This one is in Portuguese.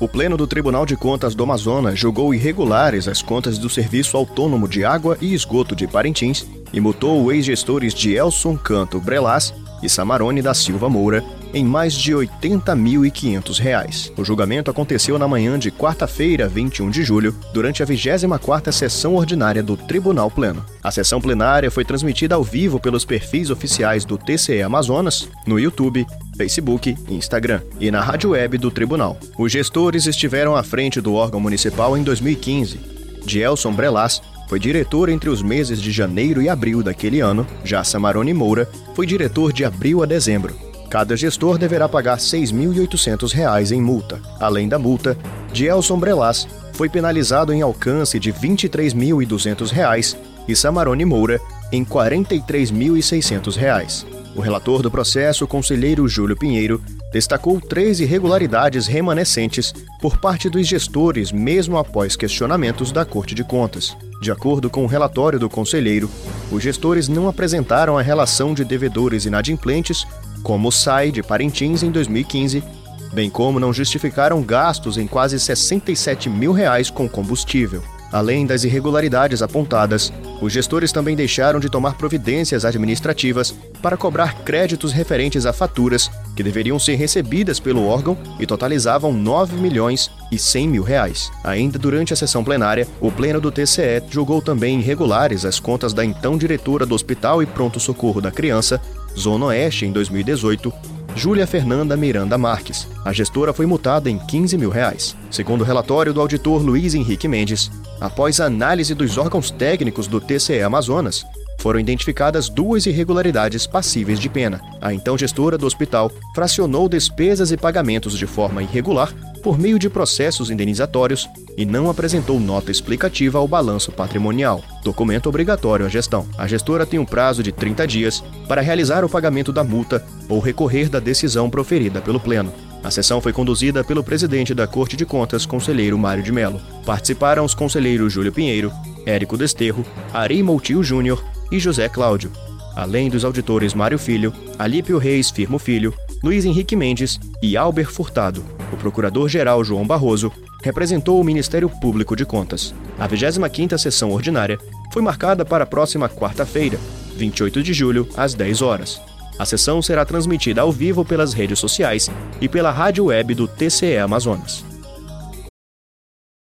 O Pleno do Tribunal de Contas do Amazonas julgou irregulares as contas do Serviço Autônomo de Água e Esgoto de Parintins e multou os ex-gestores de Elson Canto Brelas e Samarone da Silva Moura em mais de R$ 80.500. O julgamento aconteceu na manhã de quarta-feira, 21 de julho, durante a 24ª sessão ordinária do Tribunal Pleno. A sessão plenária foi transmitida ao vivo pelos perfis oficiais do TCE Amazonas, no YouTube, Facebook e Instagram, e na rádio web do tribunal. Os gestores estiveram à frente do órgão municipal em 2015. Dielson Brelas foi diretor entre os meses de janeiro e abril daquele ano, já Samarone Moura foi diretor de abril a dezembro. Cada gestor deverá pagar R$ 6.800 em multa. Além da multa, Dielson Brelas foi penalizado em alcance de R$ 23.200 e Samarone Moura em R$ 43.600. O relator do processo, o conselheiro Júlio Pinheiro, destacou três irregularidades remanescentes por parte dos gestores, mesmo após questionamentos da Corte de Contas. De acordo com o relatório do conselheiro, os gestores não apresentaram a relação de devedores inadimplentes como o SAI de Parintins em 2015, bem como não justificaram gastos em quase 67 mil reais com combustível. Além das irregularidades apontadas, os gestores também deixaram de tomar providências administrativas para cobrar créditos referentes a faturas que deveriam ser recebidas pelo órgão e totalizavam 9 milhões e 100 mil reais. Ainda durante a sessão plenária, o Pleno do TCE julgou também irregulares as contas da então diretora do Hospital e Pronto Socorro da Criança, Zona Oeste, em 2018, Júlia Fernanda Miranda Marques. A gestora foi multada em 15 mil reais. Segundo o relatório do auditor Luiz Henrique Mendes, após análise dos órgãos técnicos do TCE Amazonas, foram identificadas duas irregularidades passíveis de pena. A então gestora do hospital fracionou despesas e pagamentos de forma irregular por meio de processos indenizatórios e não apresentou nota explicativa ao balanço patrimonial, documento obrigatório à gestão. A gestora tem um prazo de 30 dias para realizar o pagamento da multa ou recorrer da decisão proferida pelo Pleno. A sessão foi conduzida pelo presidente da Corte de Contas, conselheiro Mário de Mello. Participaram os conselheiros Júlio Pinheiro, Érico Desterro, Ari Moutinho Júnior e José Cláudio, além dos auditores Mário Filho, Alípio Reis Firmo Filho, Luiz Henrique Mendes e Albert Furtado. O procurador-geral João Barroso representou o Ministério Público de Contas. A 25ª sessão ordinária foi marcada para a próxima quarta-feira, 28 de julho, às 10 horas. A sessão será transmitida ao vivo pelas redes sociais e pela rádio web do TCE Amazonas.